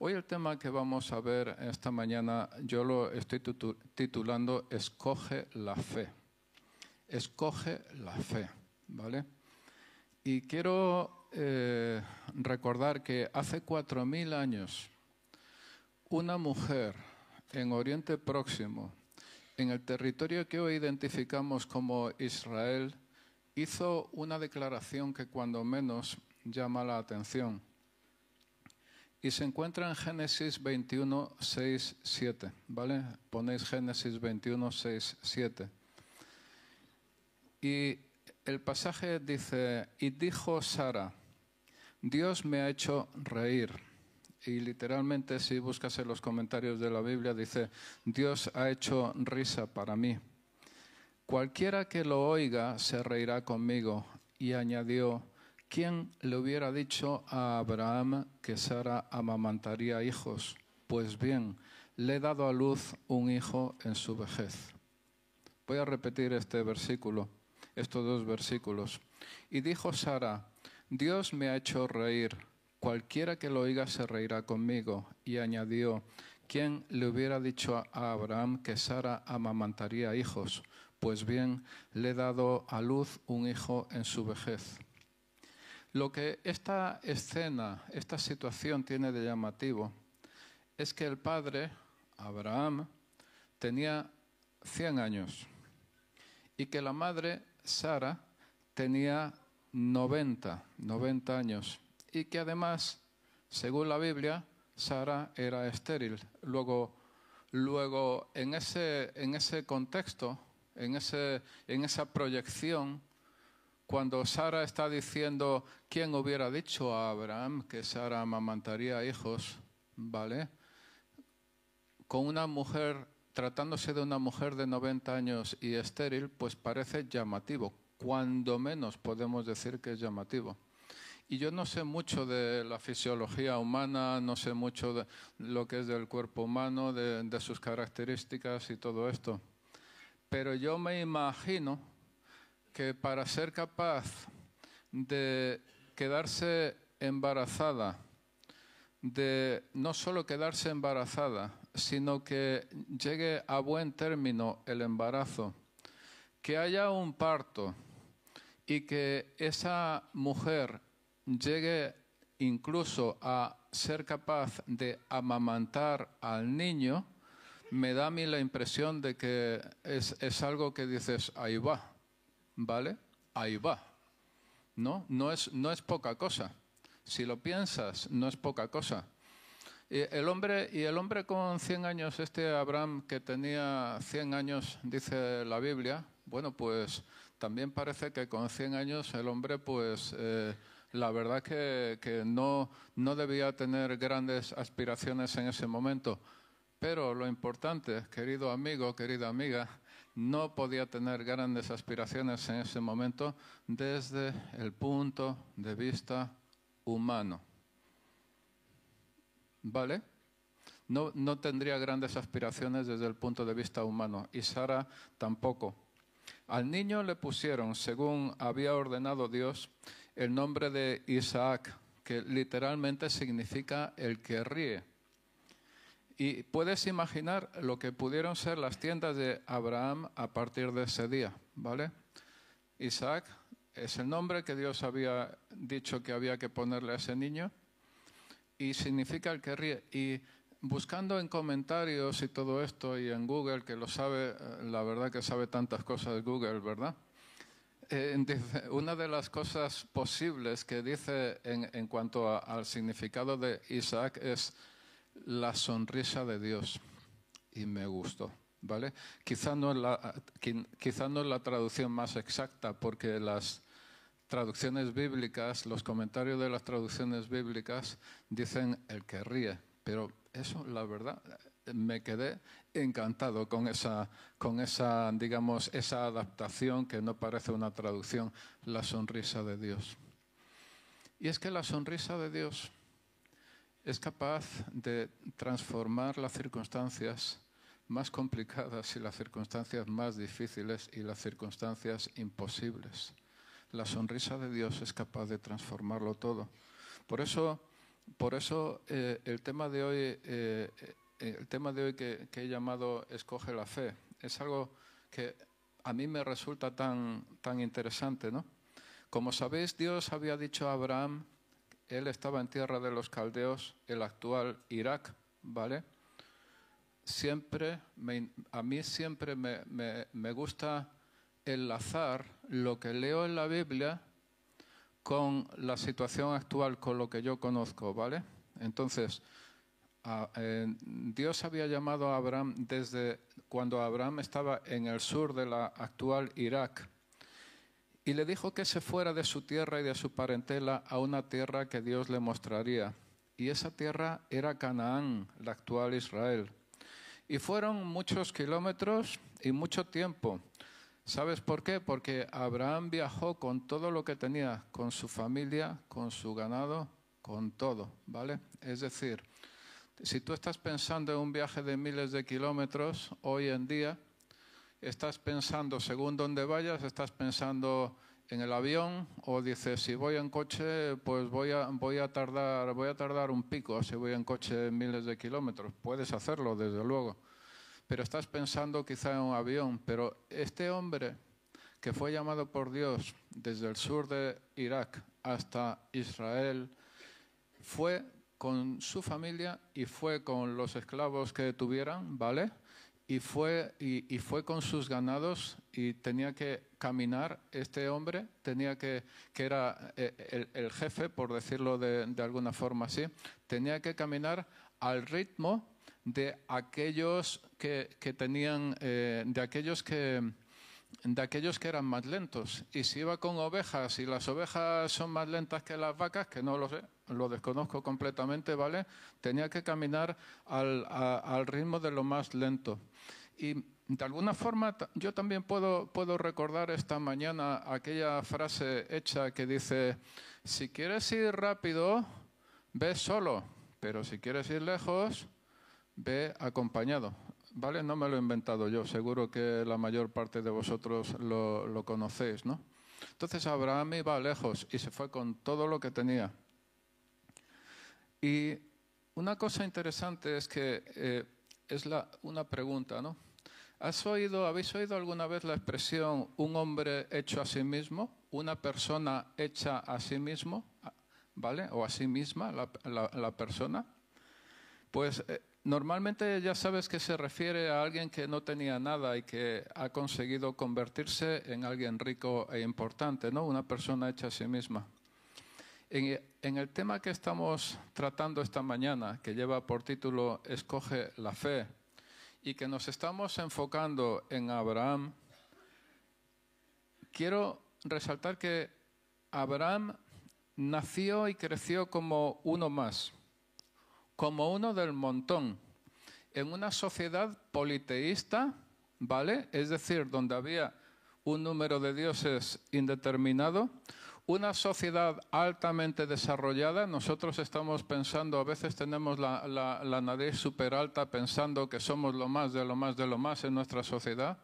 Hoy el tema que vamos a ver esta mañana, yo lo estoy titulando Escoge la fe. Escoge la fe, ¿vale? Y quiero eh, recordar que hace cuatro mil años una mujer en Oriente Próximo, en el territorio que hoy identificamos como Israel, hizo una declaración que cuando menos llama la atención. Y se encuentra en Génesis 21, 6, 7. ¿Vale? Ponéis Génesis 21, 6, 7. Y el pasaje dice, y dijo Sara, Dios me ha hecho reír. Y literalmente si buscas en los comentarios de la Biblia dice, Dios ha hecho risa para mí. Cualquiera que lo oiga se reirá conmigo. Y añadió, ¿quién le hubiera dicho a Abraham que Sara amamantaría hijos? Pues bien, le he dado a luz un hijo en su vejez. Voy a repetir este versículo estos dos versículos. Y dijo Sara, Dios me ha hecho reír, cualquiera que lo oiga se reirá conmigo. Y añadió, ¿quién le hubiera dicho a Abraham que Sara amamantaría hijos? Pues bien, le he dado a luz un hijo en su vejez. Lo que esta escena, esta situación tiene de llamativo es que el padre, Abraham, tenía 100 años y que la madre Sara tenía 90, 90 años y que además, según la Biblia, Sara era estéril. Luego, luego en, ese, en ese contexto, en, ese, en esa proyección, cuando Sara está diciendo, ¿quién hubiera dicho a Abraham que Sara amamantaría hijos? ¿Vale? Con una mujer tratándose de una mujer de 90 años y estéril, pues parece llamativo. Cuando menos podemos decir que es llamativo. Y yo no sé mucho de la fisiología humana, no sé mucho de lo que es del cuerpo humano, de, de sus características y todo esto. Pero yo me imagino que para ser capaz de quedarse embarazada, de no solo quedarse embarazada, sino que llegue a buen término el embarazo, que haya un parto y que esa mujer llegue incluso a ser capaz de amamantar al niño, me da a mí la impresión de que es, es algo que dices, ahí va, ¿vale? Ahí va. ¿No? No es, no es poca cosa. Si lo piensas, no es poca cosa. Y el hombre, y el hombre con 100 años, este Abraham que tenía 100 años, dice la Biblia, bueno, pues también parece que con 100 años el hombre, pues eh, la verdad que, que no, no debía tener grandes aspiraciones en ese momento. Pero lo importante, querido amigo, querida amiga, no podía tener grandes aspiraciones en ese momento desde el punto de vista humano. ¿Vale? No, no tendría grandes aspiraciones desde el punto de vista humano y Sara tampoco. Al niño le pusieron, según había ordenado Dios, el nombre de Isaac, que literalmente significa el que ríe. Y puedes imaginar lo que pudieron ser las tiendas de Abraham a partir de ese día, ¿vale? Isaac es el nombre que Dios había dicho que había que ponerle a ese niño y significa el que ríe. Y buscando en comentarios y todo esto y en Google, que lo sabe, la verdad que sabe tantas cosas Google, ¿verdad? Eh, una de las cosas posibles que dice en cuanto al significado de Isaac es la sonrisa de Dios. Y me gustó. ¿Vale? Quizá no, la, no la traducción más exacta, porque las, traducciones bíblicas, los comentarios de las traducciones bíblicas dicen el que ríe, pero eso, la verdad, me quedé encantado con esa, con esa, digamos, esa adaptación que no parece una traducción, la sonrisa de Dios. Y es que la sonrisa de Dios es capaz de transformar las circunstancias más complicadas y las circunstancias más difíciles y las circunstancias imposibles. La sonrisa de Dios es capaz de transformarlo todo. Por eso por eso eh, el tema de hoy, eh, eh, el tema de hoy que, que he llamado Escoge la fe, es algo que a mí me resulta tan, tan interesante, ¿no? Como sabéis, Dios había dicho a Abraham, él estaba en tierra de los caldeos, el actual Irak, ¿vale? Siempre, a mí siempre me, me- me gusta enlazar lo que leo en la Biblia con la situación actual, con lo que yo conozco, ¿vale? Entonces, eh, Dios había llamado a Abraham desde cuando Abraham estaba en el sur de la actual Irak y le dijo que se fuera de su tierra y de su parentela a una tierra que Dios le mostraría. Y esa tierra era Canaán, la actual Israel. Y fueron muchos kilómetros y mucho tiempo. ¿Sabes por qué? Porque Abraham viajó con todo lo que tenía, con su familia, con su ganado, con todo, ¿vale? Es decir, si tú estás pensando en un viaje de miles de kilómetros hoy en día, estás pensando, según donde vayas, estás pensando en el avión o dices, si voy en coche, pues voy a, voy a, tardar, voy a tardar un pico si voy en coche miles de kilómetros. Puedes hacerlo, desde luego. Pero estás pensando quizá en un avión. Pero este hombre que fue llamado por Dios desde el sur de Irak hasta Israel, fue con su familia y fue con los esclavos que tuvieran, ¿vale? Y fue, y, fue con sus ganados y tenía que caminar, este hombre tenía que, que era eh, el, el jefe, por decirlo de, de alguna forma así, tenía que caminar al ritmo de aquellos que, que tenían, eh, de aquellos que, de aquellos que eran más lentos. Y si iba con ovejas y las ovejas son más lentas que las vacas, que no lo sé, lo desconozco completamente, ¿vale? Tenía que caminar al, a- al ritmo de lo más lento. Y de alguna forma yo también puedo, puedo recordar esta mañana aquella frase hecha que dice, si quieres ir rápido, ve solo, pero si quieres ir lejos, ve acompañado. ¿Vale? No me lo he inventado yo, seguro que la mayor parte de vosotros lo, lo conocéis, ¿no? Entonces Abraham iba lejos y se fue con todo lo que tenía. Y una cosa interesante es que eh, es una pregunta, ¿no? ¿Has oído, ¿Habéis oído alguna vez la expresión un hombre hecho a sí mismo? Una persona hecha a sí mismo, ¿vale? O a sí misma, la persona. Pues eh, normalmente ya sabes que se refiere a alguien que no tenía nada y que ha conseguido convertirse en alguien rico e importante, ¿no? Una persona hecha a sí misma. En, el tema que estamos tratando esta mañana, que lleva por título Escoge la fe, y que nos estamos enfocando en Abraham, quiero resaltar que Abraham nació y creció como uno más, como uno del montón, en una sociedad politeísta, ¿vale? Es decir, donde había un número de dioses indeterminado, una sociedad altamente desarrollada. Nosotros estamos pensando, a veces tenemos la, la, la nariz súper alta pensando que somos lo más de lo más de lo más en nuestra sociedad.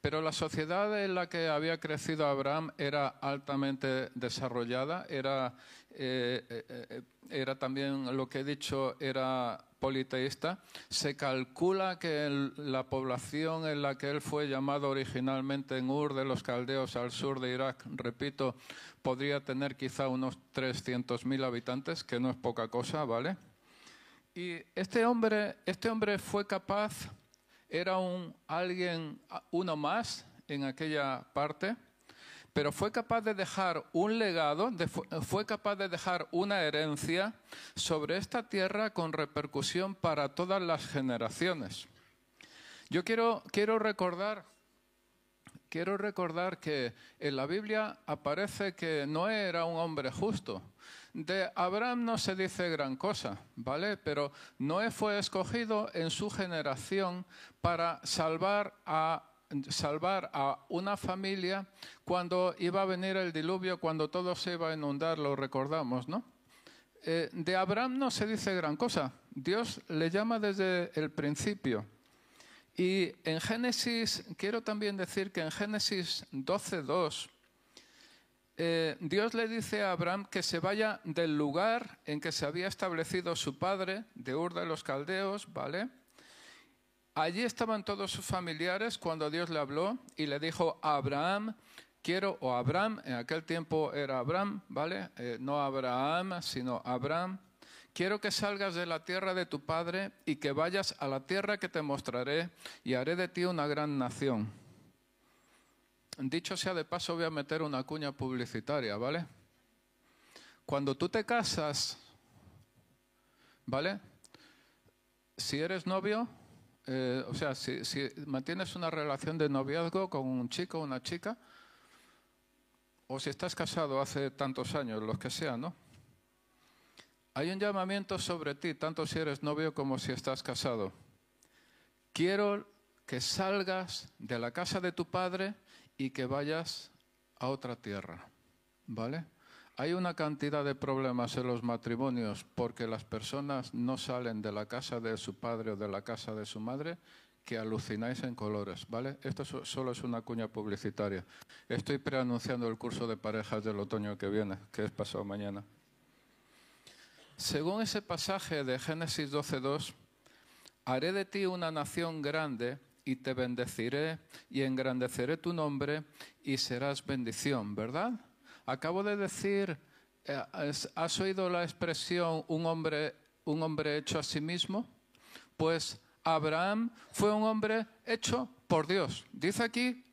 Pero la sociedad en la que había crecido Abraham era altamente desarrollada, era, eh, eh, eh, era también lo que he dicho, era politeísta. Se calcula que la población en la que él fue llamado originalmente en Ur de los Caldeos al sur de Irak, repito, podría tener quizá unos 300.000 habitantes, que no es poca cosa, ¿vale? Y este hombre, este hombre fue capaz, era un alguien, uno más en aquella parte, pero fue capaz de dejar un legado, fue capaz de dejar una herencia sobre esta tierra con repercusión para todas las generaciones. Yo quiero, quiero recordar Quiero recordar que en la Biblia aparece que Noé era un hombre justo. De Abraham no se dice gran cosa, ¿vale? Pero Noé fue escogido en su generación para salvar a salvar a una familia cuando iba a venir el diluvio, cuando todo se iba a inundar, lo recordamos, ¿no? Eh, de Abraham no se dice gran cosa. Dios le llama desde el principio. Y en Génesis, quiero también decir que en Génesis 12.2, eh, Dios le dice a Abraham que se vaya del lugar en que se había establecido su padre, de Ur de los Caldeos, ¿vale? Allí estaban todos sus familiares cuando Dios le habló y le dijo a Abraham, quiero, o Abraham, en aquel tiempo era Abraham, ¿vale? Eh, no Abraham, sino Abraham. Quiero que salgas de la tierra de tu padre y que vayas a la tierra que te mostraré y haré de ti una gran nación. Dicho sea de paso, voy a meter una cuña publicitaria, ¿vale? Cuando tú te casas, ¿vale? Si eres novio, eh, o sea, si, si, mantienes una relación de noviazgo con un chico o una chica, o si estás casado hace tantos años, los que sean, ¿no? Hay un llamamiento sobre ti, tanto si eres novio como si estás casado. Quiero que salgas de la casa de tu padre y que vayas a otra tierra, ¿vale? Hay una cantidad de problemas en los matrimonios porque las personas no salen de la casa de su padre o de la casa de su madre que alucináis en colores, ¿vale? Esto solo es una cuña publicitaria. Estoy preanunciando el curso de parejas del otoño que viene, que es pasado mañana. Según ese pasaje de Génesis 12.2, haré de ti una nación grande y te bendeciré y engrandeceré tu nombre y serás bendición, ¿verdad? Acabo de decir, eh, ¿has oído la expresión un hombre, un hombre hecho a sí mismo? Pues Abraham fue un hombre hecho por Dios. Dice aquí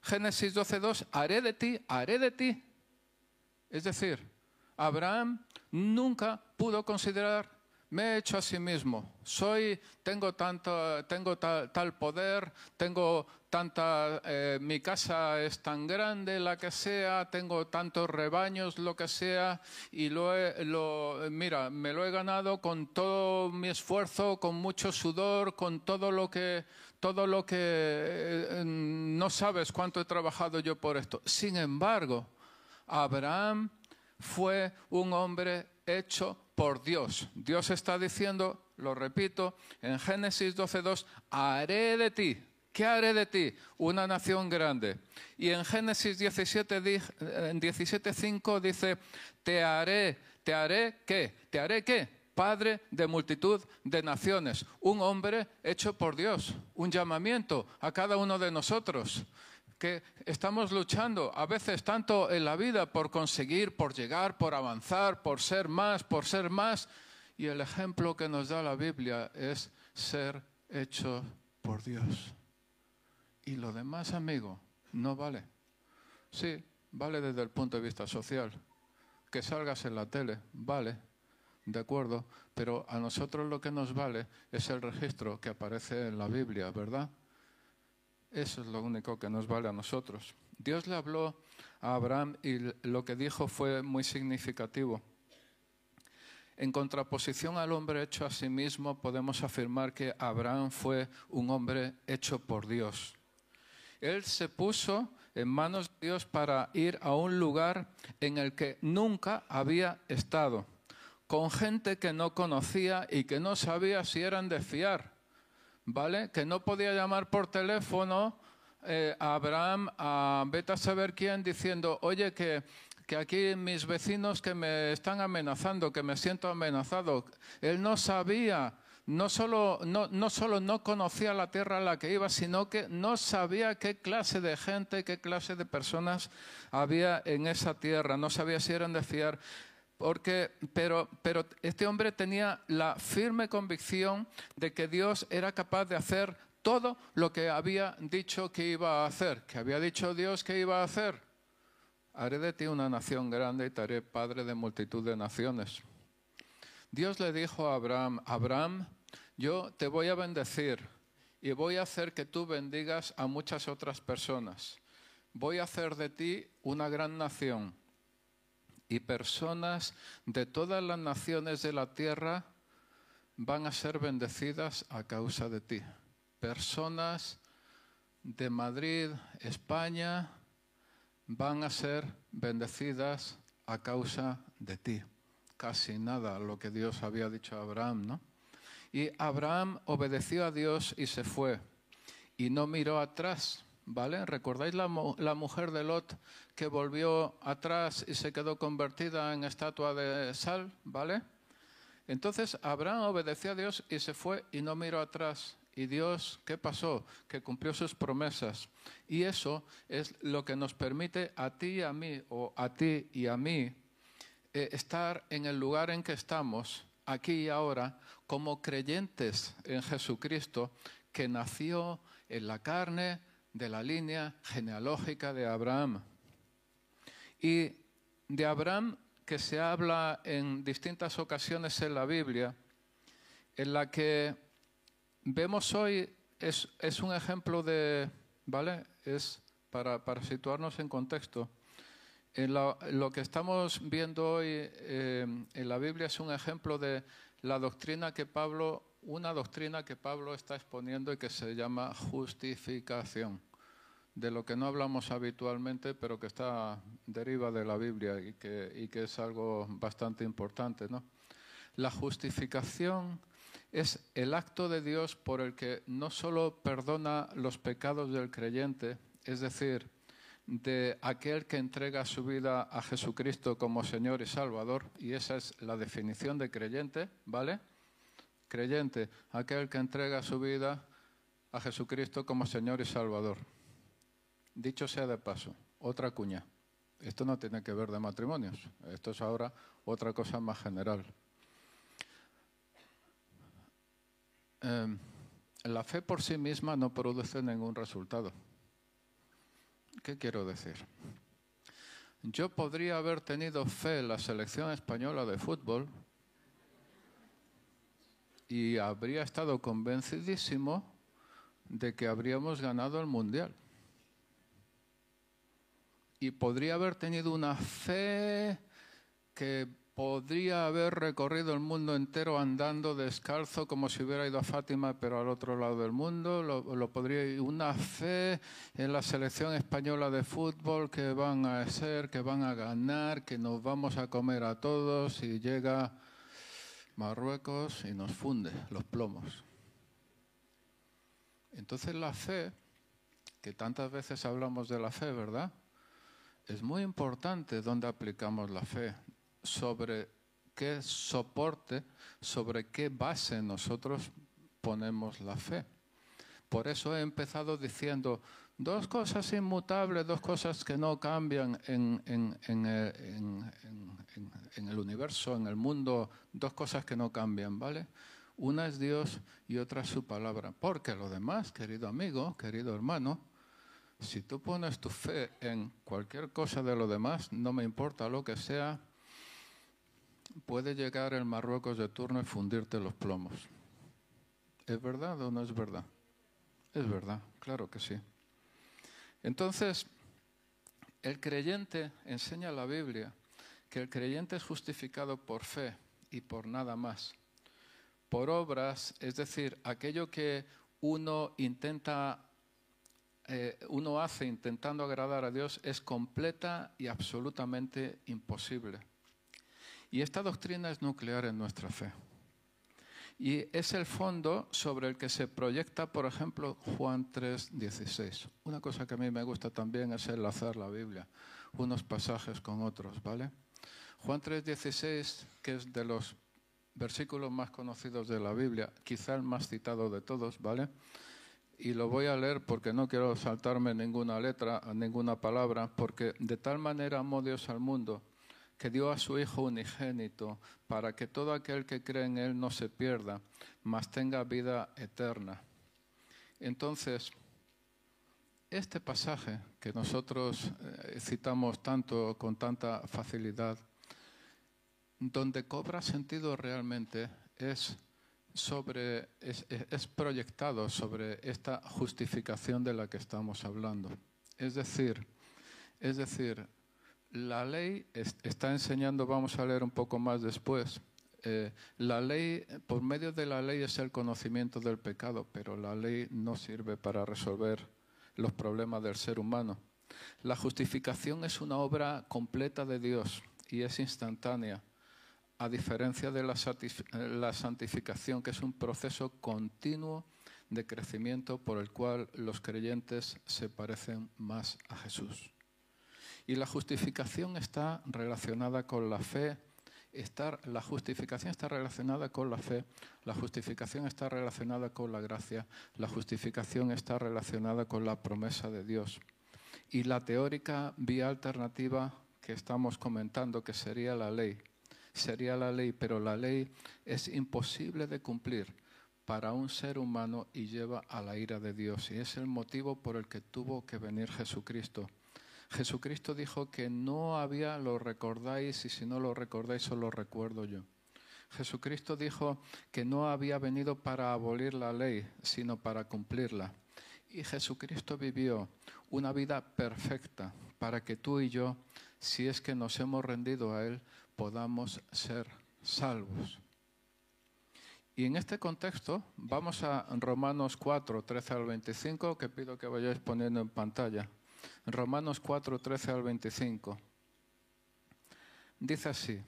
Génesis 12.2, haré de ti, haré de ti. Es decir, Abraham nunca pudo considerar me he hecho a sí mismo. Soy, tengo tanto, tengo tal, poder, tengo tanta, eh, mi casa es tan grande, la que sea, tengo tantos rebaños, lo que sea, y lo, lo, mira, me lo he ganado con todo mi esfuerzo, con mucho sudor, con todo lo que, todo lo que eh, no sabes cuánto he trabajado yo por esto. Sin embargo, Abraham fue un hombre hecho por Dios. Dios está diciendo, lo repito, en Génesis 12.2, haré de ti. ¿Qué haré de ti? Una nación grande. Y en Génesis 17.5 dice, te haré, te haré qué? ¿Te haré qué? Padre de multitud de naciones. Un hombre hecho por Dios. Un llamamiento a cada uno de nosotros estamos luchando a veces tanto en la vida por conseguir, por llegar, por avanzar, por ser más, por ser más. Y el ejemplo que nos da la Biblia es ser hecho por Dios. Y lo demás, amigo, no vale. Sí, vale desde el punto de vista social. Que salgas en la tele, vale, de acuerdo, pero a nosotros lo que nos vale es el registro que aparece en la Biblia, ¿verdad? Eso es lo único que nos vale a nosotros. Dios le habló a Abraham y lo que dijo fue muy significativo. En contraposición al hombre hecho a sí mismo, podemos afirmar que Abraham fue un hombre hecho por Dios. Él se puso en manos de Dios para ir a un lugar en el que nunca había estado, con gente que no conocía y que no sabía si eran de fiar. ¿Vale? Que no podía llamar por teléfono eh, a Abraham, a vete a saber quién, diciendo, oye, que, que aquí mis vecinos que me están amenazando, que me siento amenazado. Él no sabía, no solo no, no solo no conocía la tierra a la que iba, sino que no sabía qué clase de gente, qué clase de personas había en esa tierra, no sabía si eran de fiar. Porque, pero, pero este hombre tenía la firme convicción de que Dios era capaz de hacer todo lo que había dicho que iba a hacer, que había dicho Dios que iba a hacer. Haré de ti una nación grande y te haré padre de multitud de naciones. Dios le dijo a Abraham, Abraham, yo te voy a bendecir y voy a hacer que tú bendigas a muchas otras personas. Voy a hacer de ti una gran nación y personas de todas las naciones de la tierra van a ser bendecidas a causa de ti. Personas de Madrid, España, van a ser bendecidas a causa de ti. Casi nada lo que Dios había dicho a Abraham, ¿no? Y Abraham obedeció a Dios y se fue y no miró atrás, ¿vale? ¿Recordáis la, la, mujer de Lot que volvió atrás y se quedó convertida en estatua de sal, ¿vale? Entonces Abraham obedeció a Dios y se fue y no miró atrás. Y Dios, ¿qué pasó? Que cumplió sus promesas. Y eso es lo que nos permite a ti y a mí, o a ti y a mí, eh, estar en el lugar en que estamos, aquí y ahora, como creyentes en Jesucristo, que nació en la carne de la línea genealógica de Abraham. Y de Abraham que se habla en distintas ocasiones en la Biblia, en la que vemos hoy es, es un ejemplo de, ¿vale? Es para, para situarnos en contexto. En lo que estamos viendo hoy eh, en la Biblia es un ejemplo de la doctrina que Pablo, una doctrina que Pablo está exponiendo y que se llama justificación, de lo que no hablamos habitualmente, pero que está deriva de la Biblia y que, y que es algo bastante importante. ¿no? La justificación es el acto de Dios por el que no solo perdona los pecados del creyente, es decir, de aquel que entrega su vida a Jesucristo como Señor y Salvador, y esa es la definición de creyente, ¿vale? Creyente, aquel que entrega su vida a Jesucristo como Señor y Salvador. Dicho sea de paso, otra cuña. Esto no tiene que ver de matrimonios, esto es ahora otra cosa más general. Em, la fe por sí misma no produce ningún resultado. ¿Qué quiero decir? Yo podría haber tenido fe en la selección española de fútbol y habría estado convencidísimo de que habríamos ganado el Mundial. Y podría haber tenido una fe que podría haber recorrido el mundo entero andando descalzo como si hubiera ido a Fátima, pero al otro lado del mundo. Lo, podría una fe en la selección española de fútbol que van a ser, que van a ganar, que nos vamos a comer a todos y llega Marruecos y nos funde los plomos. Entonces la fe, que tantas veces hablamos de la fe, ¿verdad? Es muy importante dónde aplicamos la fe sobre qué soporte, sobre qué base nosotros ponemos la fe. Por eso he empezado diciendo dos cosas inmutables, dos cosas que no cambian en, el universo, en el mundo, dos cosas que no cambian, ¿vale? Una es Dios y otra es su palabra. Porque lo demás, querido amigo, querido hermano, si tú pones tu fe en cualquier cosa de lo demás, no me importa lo que sea, puede llegar el Marruecos de turno y fundirte los plomos. ¿Es verdad o no es verdad? Es verdad, claro que sí. Entonces, el creyente enseña la Biblia que el creyente es justificado por fe y por nada más. Por obras, es decir, aquello que uno intenta, eh, uno hace intentando agradar a Dios es completa y absolutamente imposible. Y esta doctrina es nuclear en nuestra fe. Y es el fondo sobre el que se proyecta, por ejemplo, Juan 3:16. Una cosa que a mí me gusta también es enlazar la Biblia, unos pasajes con otros, ¿vale? Juan 3:16, que es de los versículos más conocidos de la Biblia, quizá el más citado de todos, ¿vale? Y lo voy a leer porque no quiero saltarme ninguna letra, ninguna palabra, porque de tal manera amó Dios al mundo que dio a su Hijo unigénito, para que todo aquel que cree en Él no se pierda, mas tenga vida eterna. Entonces, este pasaje que nosotros eh, citamos tanto con tanta facilidad, donde cobra sentido realmente es sobre es proyectado sobre esta justificación de la que estamos hablando. Es decir, es decir, la ley está enseñando, vamos a leer un poco más después, eh, la ley, por medio de la ley es el conocimiento del pecado, pero la ley no sirve para resolver los problemas del ser humano. La justificación es una obra completa de Dios y es instantánea, a diferencia de la, la santificación, que es un proceso continuo de crecimiento por el cual los creyentes se parecen más a Jesús. Y la justificación está relacionada con la fe, la justificación está relacionada con la fe, la justificación está relacionada con la gracia, la justificación está relacionada con la promesa de Dios. Y la teórica vía alternativa que estamos comentando, que sería la ley, sería la ley, pero la ley es imposible de cumplir para un ser humano y lleva a la ira de Dios. Y es el motivo por el que tuvo que venir Jesucristo. Jesucristo dijo que no había, lo recordáis, y si no lo recordáis, os lo recuerdo yo. Jesucristo dijo que no había venido para abolir la ley, sino para cumplirla. Y Jesucristo vivió una vida perfecta para que tú y yo, si es que nos hemos rendido a Él, podamos ser salvos. Y en este contexto vamos a Romanos 4, 13 al 25, que pido que vayáis poniendo en pantalla. Romanos 4, 13 al 25. Dice así,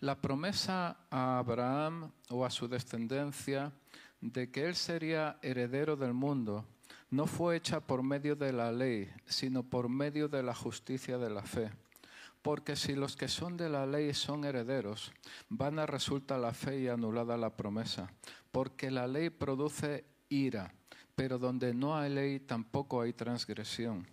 la promesa a Abraham o a su descendencia de que él sería heredero del mundo no fue hecha por medio de la ley, sino por medio de la justicia de la fe. Porque si los que son de la ley son herederos, vana resulta la fe y anulada la promesa. Porque la ley produce ira, pero donde no hay ley tampoco hay transgresión.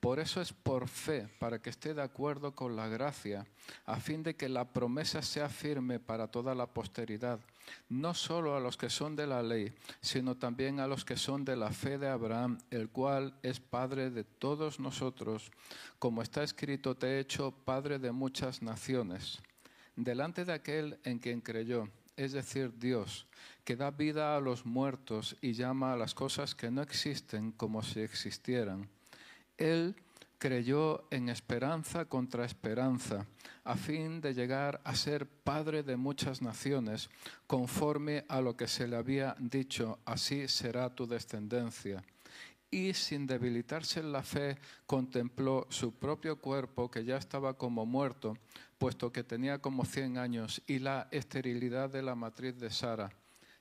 Por eso es por fe, para que esté de acuerdo con la gracia, a fin de que la promesa sea firme para toda la posteridad, no solo a los que son de la ley, sino también a los que son de la fe de Abraham, el cual es Padre de todos nosotros, como está escrito, te he hecho Padre de muchas naciones, delante de aquel en quien creyó, es decir, Dios, que da vida a los muertos y llama a las cosas que no existen como si existieran él creyó en esperanza contra esperanza, a fin de llegar a ser padre de muchas naciones, conforme a lo que se le había dicho, así será tu descendencia. Y sin debilitarse en la fe, contempló su propio cuerpo, que ya estaba como muerto, puesto que tenía como cien años, y la esterilidad de la matriz de Sara.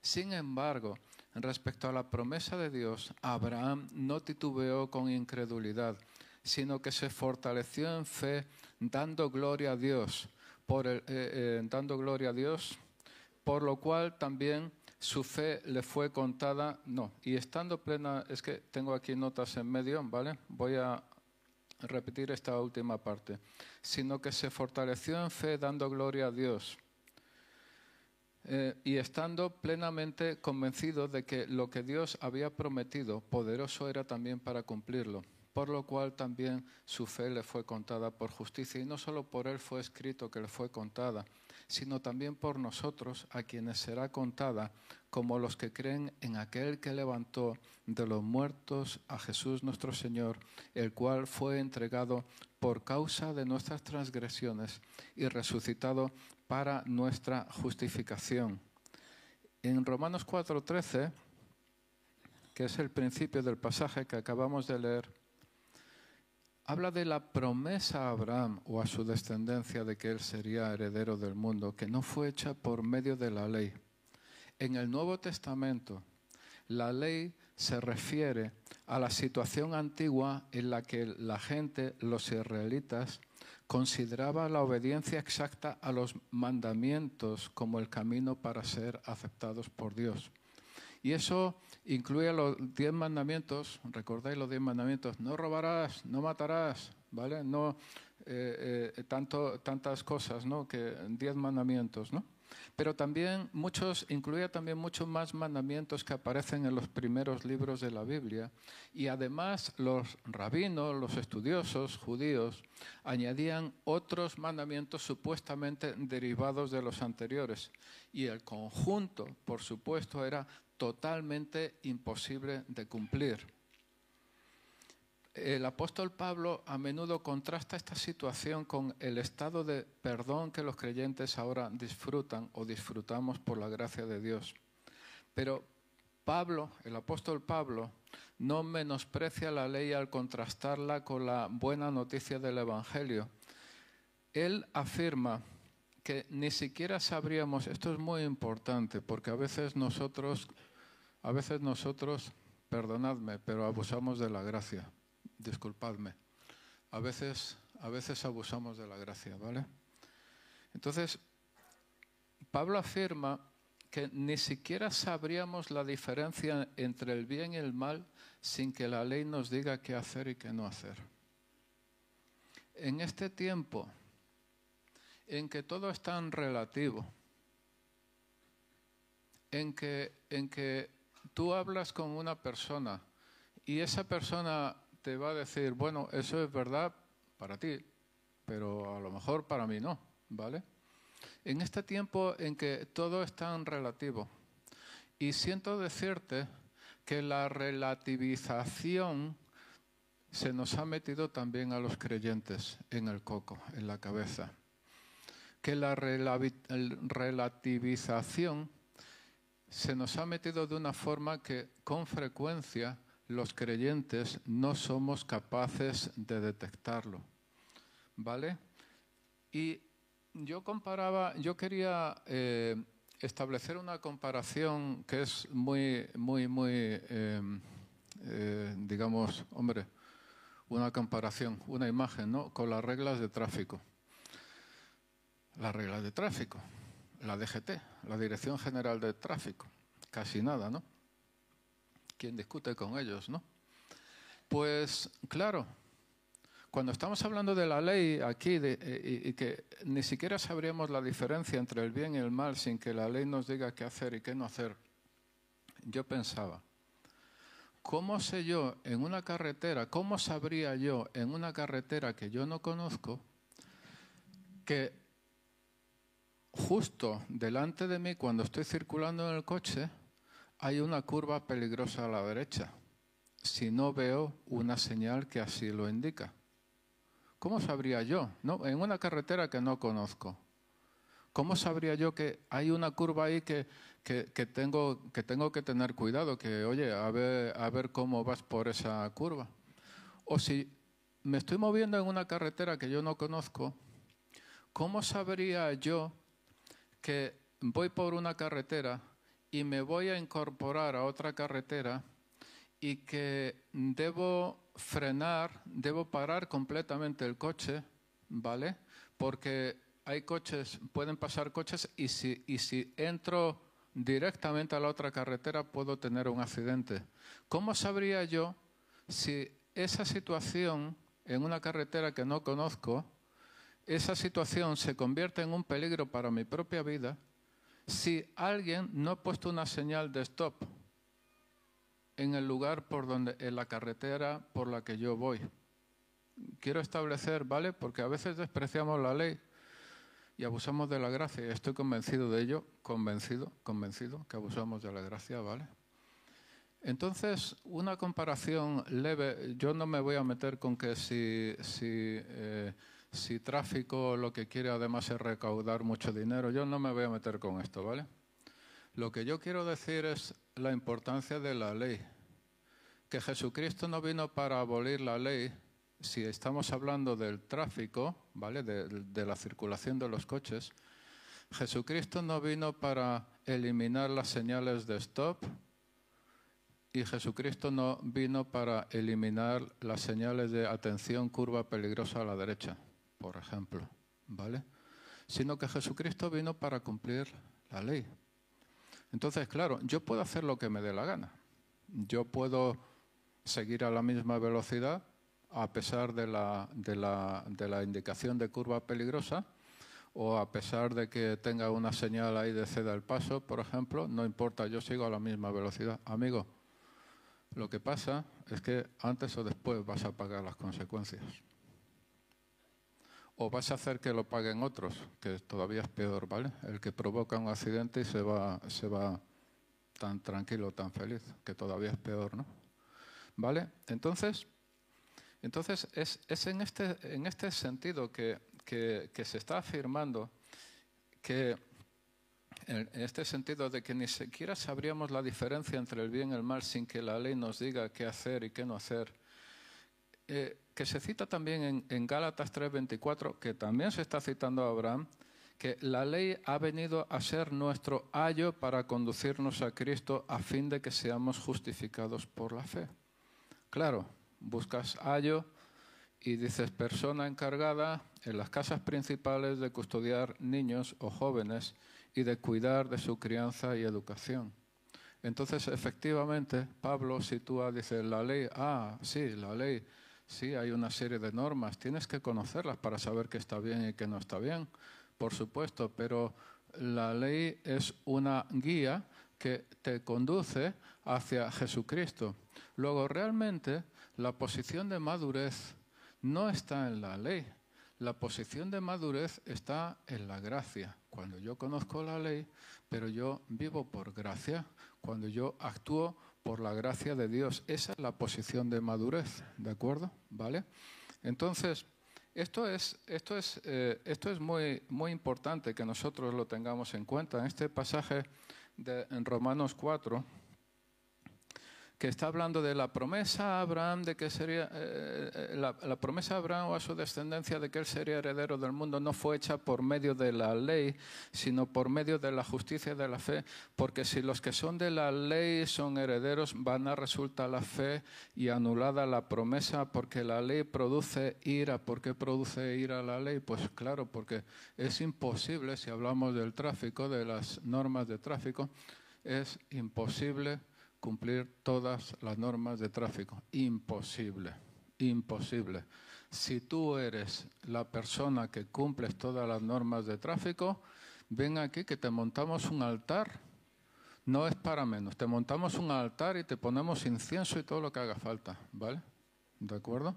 Sin embargo, respecto a la promesa de Dios, Abraham no titubeó con incredulidad, sino que se fortaleció en fe, dando gloria a Dios, por eh, eh, dando gloria a Dios, por lo cual también su fe le fue contada, no, y estando plena, es que tengo aquí notas en medio, ¿vale? Voy a repetir esta última parte, sino que se fortaleció en fe dando gloria a Dios eh, y estando plenamente convencido de que lo que Dios había prometido, poderoso era también para cumplirlo, por lo cual también su fe le fue contada por justicia, y no solo por él fue escrito que le fue contada, sino también por nosotros, a quienes será contada, como los que creen en aquel que levantó de los muertos a Jesús nuestro Señor, el cual fue entregado por causa de nuestras transgresiones y resucitado para nuestra justificación. En Romanos 4:13, que es el principio del pasaje que acabamos de leer, habla de la promesa a Abraham o a su descendencia de que él sería heredero del mundo, que no fue hecha por medio de la ley. En el Nuevo Testamento, la ley se refiere a la situación antigua en la que la gente, los israelitas, consideraba la obediencia exacta a los mandamientos como el camino para ser aceptados por Dios. Y eso incluye los diez mandamientos, recordáis los diez mandamientos, no robarás, no matarás, ¿vale? No eh, eh, tanto, tantas cosas, ¿no? Que diez mandamientos, ¿no? Pero también muchos, incluía también muchos más mandamientos que aparecen en los primeros libros de la Biblia. Y además los rabinos, los estudiosos judíos, añadían otros mandamientos supuestamente derivados de los anteriores. Y el conjunto, por supuesto, era totalmente imposible de cumplir el apóstol Pablo a menudo contrasta esta situación con el estado de perdón que los creyentes ahora disfrutan o disfrutamos por la gracia de Dios. Pero Pablo, el apóstol Pablo, no menosprecia la ley al contrastarla con la buena noticia del Evangelio. Él afirma que ni siquiera sabríamos, esto es muy importante, porque a veces nosotros a veces nosotros, perdonadme, pero abusamos de la gracia. Disculpadme. A veces, a veces abusamos de la gracia, ¿vale? Entonces, Pablo afirma que ni siquiera sabríamos la diferencia entre el bien y el mal sin que la ley nos diga qué hacer y qué no hacer. En este tiempo en que todo es tan relativo, en que, en que tú hablas con una persona y esa persona te va a decir, bueno, eso es verdad para ti, pero a lo mejor para mí no, ¿vale? En este tiempo en que todo es tan relativo, y siento decirte que la relativización se nos ha metido también a los creyentes en el coco, en la cabeza. Que la relativización se nos ha metido de una forma que con frecuencia los creyentes no somos capaces de detectarlo. ¿Vale? Y yo comparaba, yo quería eh, establecer una comparación que es muy, muy, muy, eh, eh, digamos, hombre, una comparación, una imagen, ¿no? Con las reglas de tráfico. Las reglas de tráfico, la DGT, la Dirección General de Tráfico. Casi nada, ¿no? ¿Quién discute con ellos, no? Pues claro, cuando estamos hablando de la ley aquí eh, y, que ni siquiera sabríamos la diferencia entre el bien y el mal sin que la ley nos diga qué hacer y qué no hacer, yo pensaba, ¿cómo sé yo en una carretera, cómo sabría yo en una carretera que yo no conozco que justo delante de mí cuando estoy circulando en el coche hay una curva peligrosa a la derecha si no veo una señal que así lo indica? ¿Cómo sabría yo? ¿no? En una carretera que no conozco. ¿Cómo sabría yo que hay una curva ahí que, tengo, que tengo que tener cuidado? Que, oye, a ver cómo vas por esa curva. O si me estoy moviendo en una carretera que yo no conozco, ¿cómo sabría yo que voy por una carretera y me voy a incorporar a otra carretera y que debo frenar, debo parar completamente el coche, ¿vale? Porque hay coches, pueden pasar coches y si, y si entro directamente a la otra carretera puedo tener un accidente. ¿Cómo sabría yo si esa situación en una carretera que no conozco, esa situación se convierte en un peligro para mi propia vida si alguien no ha puesto una señal de stop? en el lugar por donde, en la carretera por la que yo voy. Quiero establecer, ¿vale? Porque a veces despreciamos la ley y abusamos de la gracia. Estoy convencido de ello, convencido, convencido que abusamos de la gracia, ¿vale? Entonces, una comparación leve, yo no me voy a meter con que si, si, eh, si tráfico lo que quiere además es recaudar mucho dinero, yo no me voy a meter con esto, ¿vale? Lo que yo quiero decir es la importancia de la ley. Que Jesucristo no vino para abolir la ley, si estamos hablando del tráfico, ¿vale? De, la circulación de los coches, Jesucristo no vino para eliminar las señales de stop y Jesucristo no vino para eliminar las señales de atención, curva peligrosa a la derecha, por ejemplo, ¿vale? Sino que Jesucristo vino para cumplir la ley. Entonces, claro, yo puedo hacer lo que me dé la gana. Yo puedo seguir a la misma velocidad a pesar de la, de la, indicación de curva peligrosa o a pesar de que tenga una señal ahí de ceda el paso, por ejemplo, no importa, yo sigo a la misma velocidad. Amigo, lo que pasa es que antes o después vas a pagar las consecuencias o vas a hacer que lo paguen otros, que todavía es peor, ¿vale? El que provoca un accidente y se va, se va tan tranquilo, tan feliz, que todavía es peor, ¿no? ¿Vale? Entonces, entonces es, es en, este, en este sentido que, que, que se está afirmando que en este sentido de que ni siquiera sabríamos la diferencia entre el bien y el mal sin que la ley nos diga qué hacer y qué no hacer. Eh, que se cita también en, en Gálatas 3:24, que también se está citando a Abraham, que la ley ha venido a ser nuestro ayo para conducirnos a Cristo a fin de que seamos justificados por la fe. Claro, buscas ayo y dices persona encargada en las casas principales de custodiar niños o jóvenes y de cuidar de su crianza y educación. Entonces, efectivamente, Pablo sitúa, dice, la ley, ah, sí, la ley, sí, hay una serie de normas, tienes que conocerlas para saber qué está bien y qué no está bien, por supuesto, pero la ley es una guía que te conduce hacia Jesucristo. Luego, realmente, la posición de madurez no está en la ley. La posición de madurez está en la gracia. Cuando yo conozco la ley, pero yo vivo por gracia, cuando yo actúo por la gracia de Dios. Esa es la posición de madurez, ¿de acuerdo? ¿Vale? Entonces, esto es, esto es, eh, esto es muy, muy importante que nosotros lo tengamos en cuenta. En este pasaje de, en Romanos 4, que está hablando de la promesa a Abraham de que sería eh, eh, la, promesa a Abraham o a su descendencia de que él sería heredero del mundo no fue hecha por medio de la ley, sino por medio de la justicia de la fe, porque si los que son de la ley son herederos, van a resultar la fe y anulada la promesa, porque la ley produce ira. ¿Por qué produce ira la ley? Pues claro, porque es imposible, si hablamos del tráfico, de las normas de tráfico, es imposible cumplir todas las normas de tráfico. Imposible, imposible. Si tú eres la persona que cumples todas las normas de tráfico, ven aquí que te montamos un altar. No es para menos. Te montamos un altar y te ponemos incienso y todo lo que haga falta, ¿vale? ¿De acuerdo?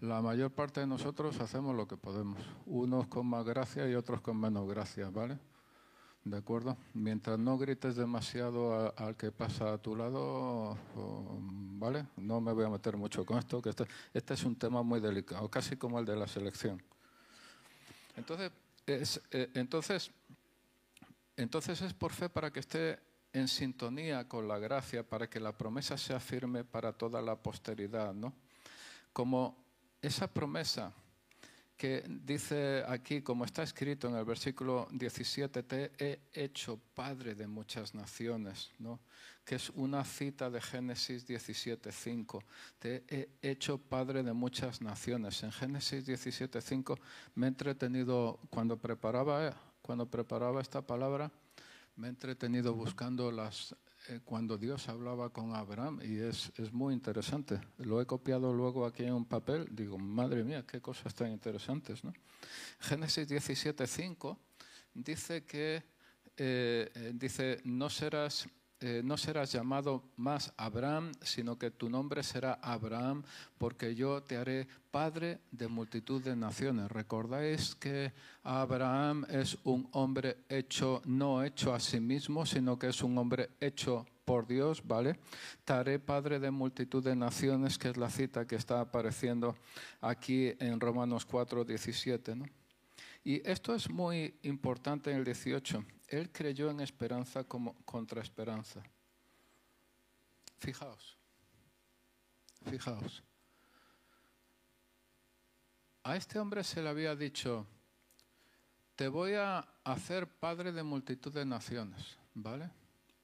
La mayor parte de nosotros hacemos lo que podemos. Unos con más gracia y otros con menos gracia, ¿vale? ¿De acuerdo? Mientras no grites demasiado al que pasa a tu lado, ¿vale? No me voy a meter mucho con esto, que este, este, es un tema muy delicado, casi como el de la selección. Entonces es, eh, entonces, entonces es por fe para que esté en sintonía con la gracia, para que la promesa sea firme para toda la posteridad, ¿no? Como esa promesa que dice aquí, como está escrito en el versículo 17, te he hecho padre de muchas naciones, ¿no? que es una cita de Génesis 17.5. Te he hecho padre de muchas naciones. En Génesis 17.5 me he entretenido, cuando preparaba, cuando preparaba esta palabra, me he entretenido buscando las eh, cuando Dios hablaba con Abraham y es, es, muy interesante. Lo he copiado luego aquí en un papel, digo, madre mía, qué cosas tan interesantes. ¿no? Génesis 17.5 dice que, eh, eh, dice, no serás eh, no serás llamado más Abraham, sino que tu nombre será Abraham, porque yo te haré padre de multitud de naciones. Recordáis que Abraham es un hombre hecho, no hecho a sí mismo, sino que es un hombre hecho por Dios, ¿vale? Te haré padre de multitud de naciones, que es la cita que está apareciendo aquí en Romanos 4, 17, ¿no? Y esto es muy importante en el 18 él creyó en esperanza como contra esperanza. Fijaos, fijaos. A este hombre se le había dicho, te voy a hacer padre de multitud de naciones, ¿vale?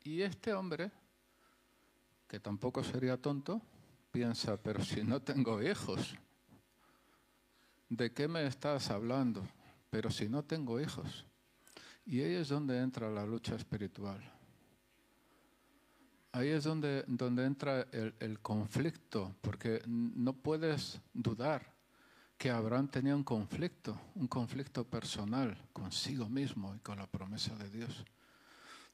Y este hombre, que tampoco sería tonto, piensa, pero si no tengo hijos, ¿de qué me estás hablando? Pero si no tengo hijos. Y ahí es donde entra la lucha espiritual. Ahí es donde, donde entra el, el conflicto, porque no puedes dudar que Abraham tenía un conflicto, un conflicto personal consigo mismo y con la promesa de Dios.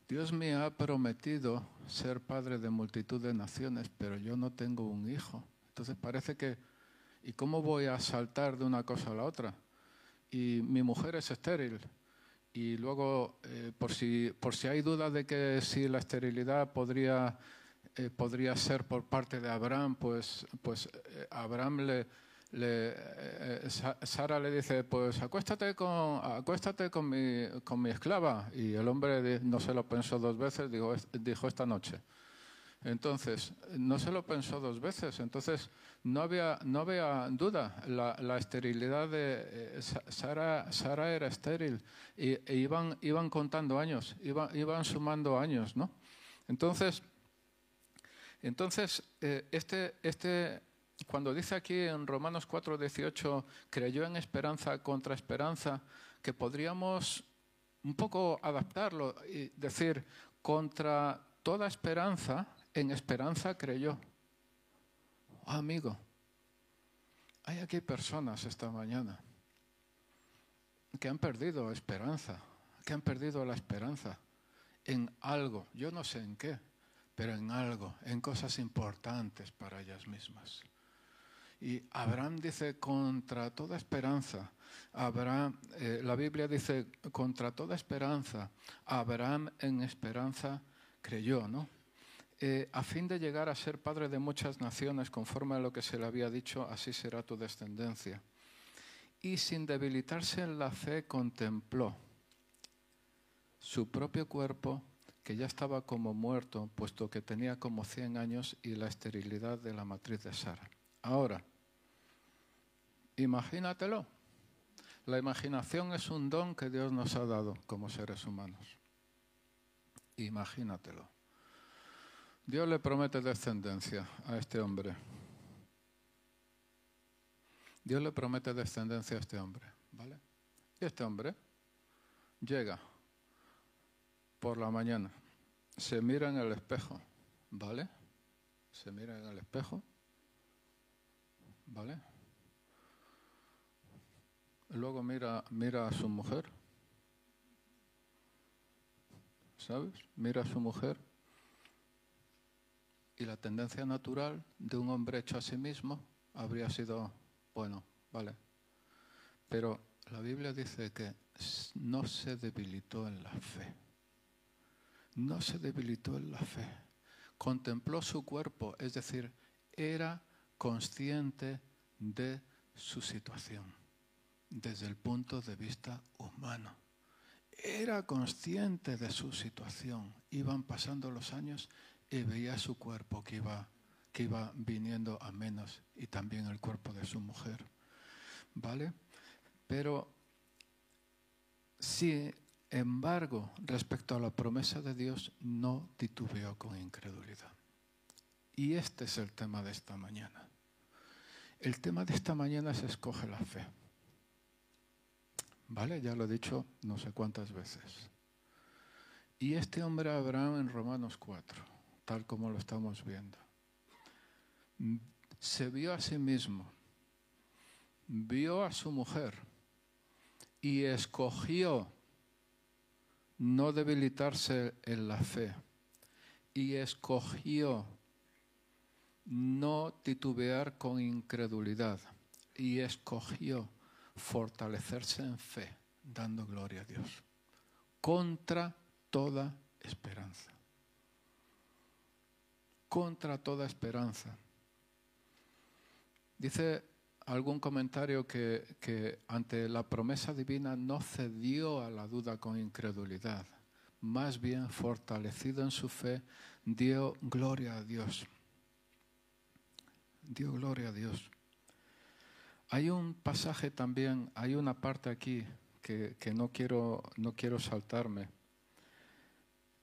Dios me ha prometido ser padre de multitud de naciones, pero yo no tengo un hijo. Entonces parece que, ¿y cómo voy a saltar de una cosa a la otra? Y mi mujer es estéril y luego, eh, por, si, por si hay dudas de que si la esterilidad podría, eh, podría ser por parte de Abraham, pues, pues eh, Abraham le, le Sara le dice, pues acuéstate con, acuéstate con, mi, con mi esclava. Y el hombre no se lo pensó dos veces, dijo, dijo esta noche. Entonces, no se lo pensó dos veces. Entonces, no había, no había duda. La, esterilidad de eh, Sara, Sara era estéril y, e iban, contando años, iban, sumando años, ¿no? Entonces, entonces eh, este, este, cuando dice aquí en Romanos 4, 18, creyó en esperanza contra esperanza, que podríamos un poco adaptarlo y decir, contra toda esperanza, en esperanza creyó. amigo, hay aquí personas esta mañana que han perdido esperanza, que han perdido la esperanza en algo, yo no sé en qué, pero en algo, en cosas importantes para ellas mismas. Y Abraham dice contra toda esperanza, Abraham, eh, la Biblia dice contra toda esperanza, Abraham en esperanza creyó, ¿no? Eh, a fin de llegar a ser padre de muchas naciones, conforme a lo que se le había dicho, así será tu descendencia. Y sin debilitarse en la fe, contempló su propio cuerpo, que ya estaba como muerto, puesto que tenía como 100 años, y la esterilidad de la matriz de Sara. Ahora, imagínatelo. La imaginación es un don que Dios nos ha dado como seres humanos. Imagínatelo. Dios le promete descendencia a este hombre. Dios le promete descendencia a este hombre, ¿vale? Y este hombre llega por la mañana, se mira en el espejo, ¿vale? Se mira en el espejo, ¿vale? Luego mira, mira a su mujer, ¿sabes? Mira a su mujer y la tendencia natural de un hombre hecho a sí mismo habría sido, bueno, vale. Pero la Biblia dice que no se debilitó en la fe. No se debilitó en la fe. Contempló su cuerpo, es decir, era consciente de su situación desde el punto de vista humano. Era consciente de su situación. Iban pasando los años y veía su cuerpo que iba, que iba viniendo a menos y también el cuerpo de su mujer. ¿Vale? Pero, sin embargo, respecto a la promesa de Dios, no titubeó con incredulidad. Y este es el tema de esta mañana. El tema de esta mañana es escoge la fe. ¿Vale? Ya lo he dicho no sé cuántas veces. Y este hombre Abraham en Romanos 4 tal como lo estamos viendo. Se vio a sí mismo, vio a su mujer y escogió no debilitarse en la fe y escogió no titubear con incredulidad y escogió fortalecerse en fe, dando gloria a Dios, contra toda esperanza contra toda esperanza. Dice algún comentario que, ante la promesa divina no cedió a la duda con incredulidad, más bien fortalecido en su fe, dio gloria a Dios. Dio gloria a Dios. Hay un pasaje también, hay una parte aquí que, que no, quiero, no quiero saltarme.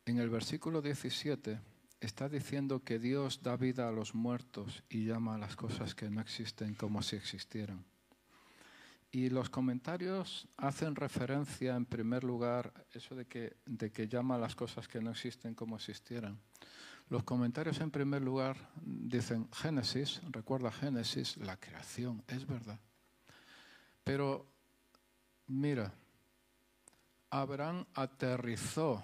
En el versículo 17 está diciendo que Dios da vida a los muertos y llama a las cosas que no existen como si existieran. Y los comentarios hacen referencia, en primer lugar, eso de que, de que llama a las cosas que no existen como existieran. Los comentarios, en primer lugar, dicen Génesis, recuerda Génesis, la creación, es verdad. Pero mira, Abraham aterrizó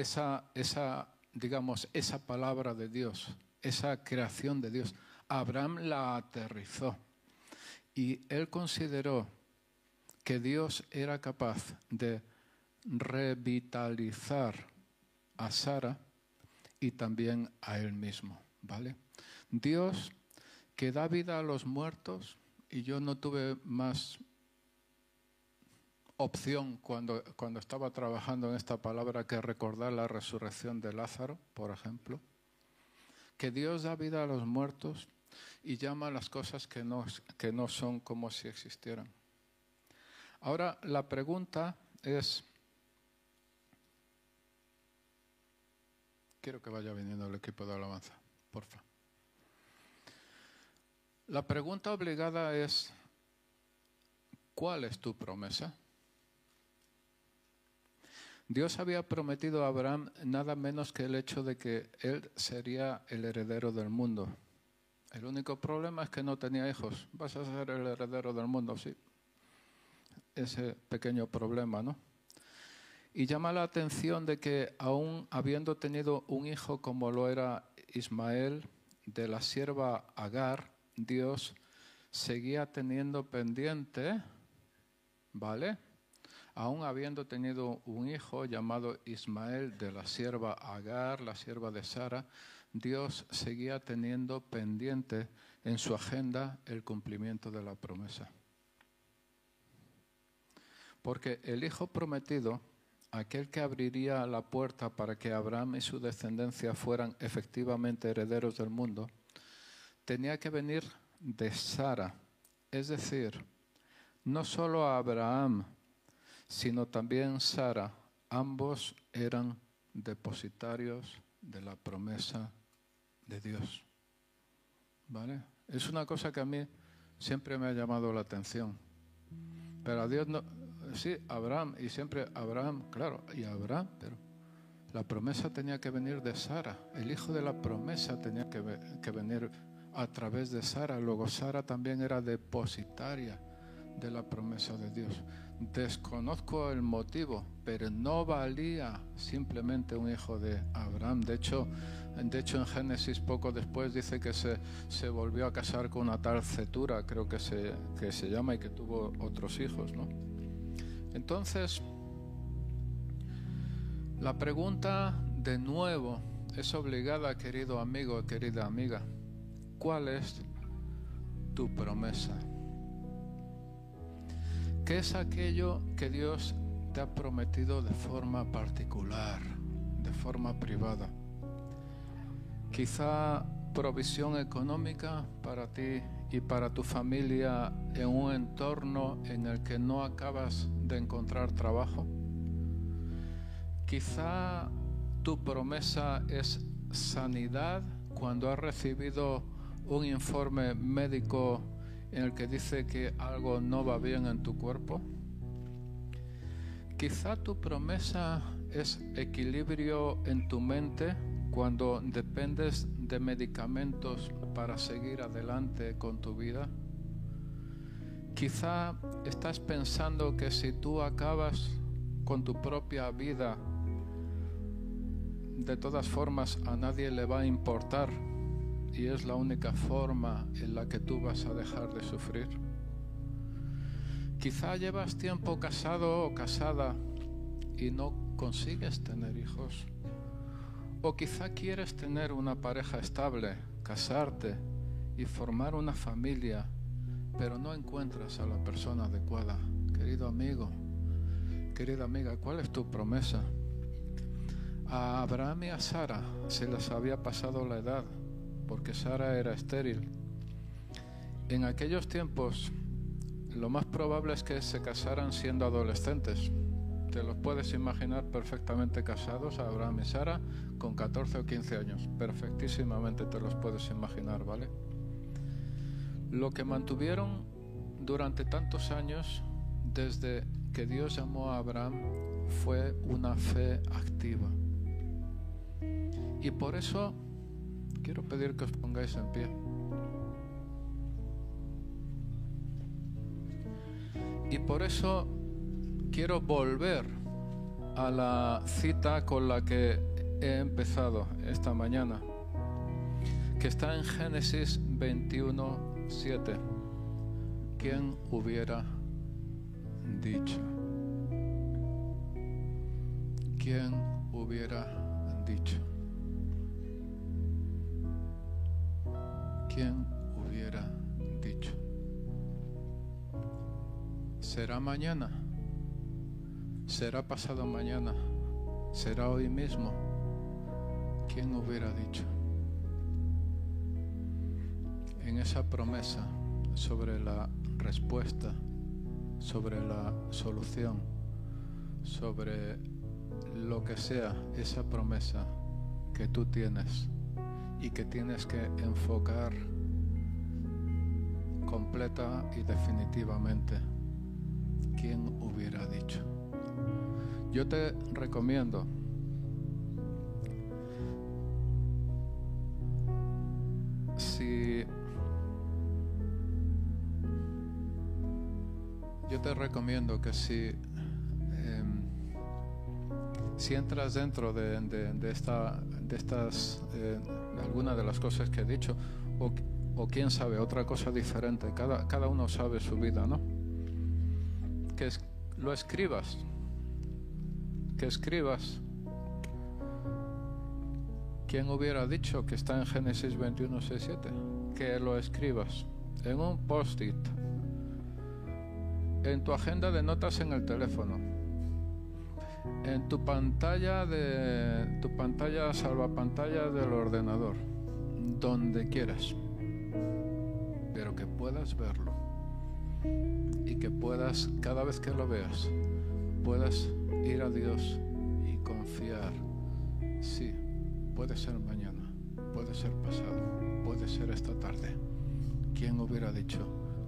esa, esa, digamos, esa palabra de Dios, esa creación de Dios. Abraham la aterrizó y él consideró que Dios era capaz de revitalizar a Sara y también a él mismo, ¿vale? Dios que da vida a los muertos y yo no tuve más opción cuando, cuando estaba trabajando en esta palabra que recordar la resurrección de Lázaro, por ejemplo? Que Dios da vida a los muertos y llama a las cosas que no, que no son como si existieran. Ahora, la pregunta es, quiero que vaya viniendo el equipo de alabanza, porfa. La pregunta obligada es, ¿cuál es tu promesa? Dios había prometido a Abraham nada menos que el hecho de que él sería el heredero del mundo. El único problema es que no tenía hijos. Vas a ser el heredero del mundo, sí. Ese pequeño problema, ¿no? Y llama la atención de que aún habiendo tenido un hijo como lo era Ismael, de la sierva Agar, Dios seguía teniendo pendiente, ¿vale? Aún habiendo tenido un hijo llamado Ismael de la sierva Agar, la sierva de Sara, Dios seguía teniendo pendiente en su agenda el cumplimiento de la promesa. Porque el hijo prometido, aquel que abriría la puerta para que Abraham y su descendencia fueran efectivamente herederos del mundo, tenía que venir de Sara. Es decir, no solo a Abraham sino también Sara. Ambos eran depositarios de la promesa de Dios. ¿Vale? Es una cosa que a mí siempre me ha llamado la atención. Pero a Dios no. Sí, Abraham, y siempre Abraham, claro, y Abraham, pero la promesa tenía que venir de Sara. El hijo de la promesa tenía que, que venir a través de Sara. Luego Sara también era depositaria de la promesa de Dios. Desconozco el motivo, pero no valía simplemente un hijo de Abraham. De hecho, de hecho en Génesis poco después dice que se, se volvió a casar con una tal Cetura, creo que se, que se llama, y que tuvo otros hijos. ¿no? Entonces, la pregunta de nuevo es obligada, querido amigo, querida amiga. ¿Cuál es tu promesa? ¿Qué es aquello que Dios te ha prometido de forma particular, de forma privada? Quizá provisión económica para ti y para tu familia en un entorno en el que no acabas de encontrar trabajo. Quizá tu promesa es sanidad cuando has recibido un informe médico en el que dice que algo no va bien en tu cuerpo? Quizá tu promesa es equilibrio en tu mente cuando dependes de medicamentos para seguir adelante con tu vida. Quizá estás pensando que si tú acabas con tu propia vida, de todas formas a nadie le va a importar y es la única forma en la que tú vas a dejar de sufrir. Quizá llevas tiempo casado o casada y no consigues tener hijos. O quizá quieres tener una pareja estable, casarte y formar una familia, pero no encuentras a la persona adecuada. Querido amigo, querida amiga, ¿cuál es tu promesa? A Abraham y a Sara se les había pasado la edad porque Sara era estéril. En aquellos tiempos lo más probable es que se casaran siendo adolescentes. Te los puedes imaginar perfectamente casados, Abraham y Sara, con 14 o 15 años. Perfectísimamente te los puedes imaginar, ¿vale? Lo que mantuvieron durante tantos años, desde que Dios llamó a Abraham, fue una fe activa. Y por eso quiero pedir que os pongáis en pie. Y por eso quiero volver a la cita con la que he empezado esta mañana, que está en Génesis 21, 7. ¿Quién hubiera dicho? ¿Quién hubiera dicho? ¿Quién hubiera dicho? ¿Será mañana? será pasado mañana, será hoy mismo. ¿Quién hubiera dicho? En esa promesa sobre la respuesta, sobre la solución, sobre lo que sea esa promesa que tú tienes y que tienes que enfocar completa y definitivamente. ¿Quién hubiera dicho? Yo te recomiendo si yo te recomiendo que si em, si entras dentro de, de, esta de estas eh, alguna de las cosas que he dicho o, o quién sabe otra cosa diferente cada, cada uno sabe su vida no que lo escribas que escribas. ¿Quién hubiera dicho que está en Génesis 21, 6, 7? Que lo escribas en un post-it, en tu agenda de notas en el teléfono, en tu pantalla de tu pantalla salvapantalla del ordenador, donde quieras, pero que puedas verlo y que puedas cada vez que lo veas puedas ir a Dios y confiar. Sí, puede ser mañana, puede ser pasado, puede ser esta tarde. ¿Quién hubiera dicho,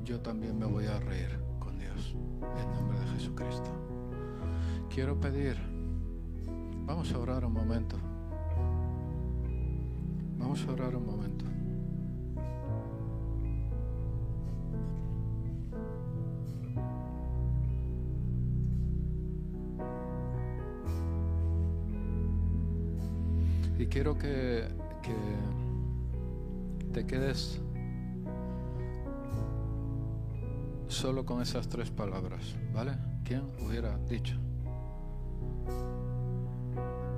yo también me voy a reír con Dios en nombre de Jesucristo? Quiero pedir, vamos a orar un momento. Vamos a orar un momento. quiero que, te quedes solo con esas tres palabras, ¿vale? ¿Quién hubiera dicho?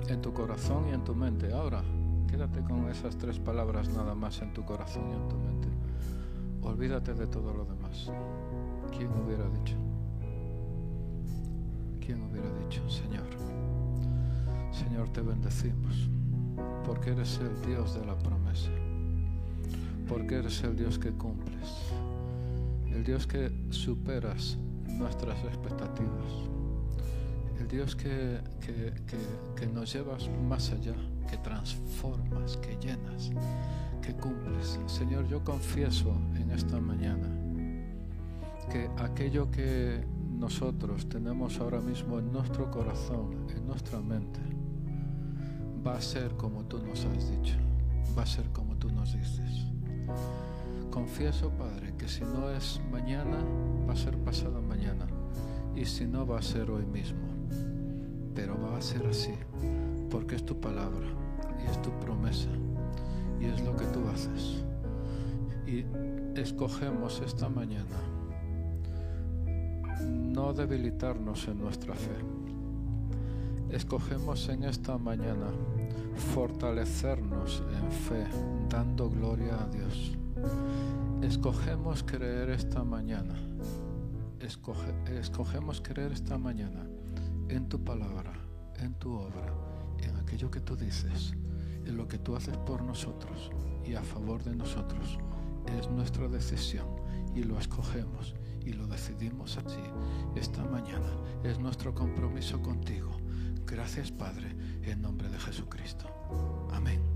En tu corazón y en tu mente. Ahora, quédate con esas tres palabras nada más en tu corazón y en tu mente. Olvídate de todo lo demás. ¿Quién hubiera dicho? ¿Quién hubiera dicho, Señor? Señor, te bendecimos porque eres el Dios de la promesa, porque eres el Dios que cumples, el Dios que superas nuestras expectativas, el Dios que, que, nos llevas más allá, que transformas, que llenas, que cumples. Señor, yo confieso en esta mañana que aquello que nosotros tenemos ahora mismo en nuestro corazón, en nuestra mente, va a ser como tú nos has dicho, va a ser como tú nos dices. Confieso, Padre, que si no es mañana, va a ser pasado mañana, y si no, va a ser hoy mismo. Pero va a ser así, porque es tu palabra, y es tu promesa, y es lo que tú haces. Y escogemos esta mañana no debilitarnos en nuestra fe escogemos en esta mañana fortalecernos en fe, dando gloria a Dios. Escogemos creer esta mañana. escogemos creer esta mañana en tu palabra, en tu obra, en aquello que tú dices, en lo que tú haces por nosotros y a favor de nosotros. Es nuestra decisión y lo escogemos y lo decidimos así esta mañana. Es nuestro compromiso contigo Gracias Padre, en nombre de Jesucristo. Amén.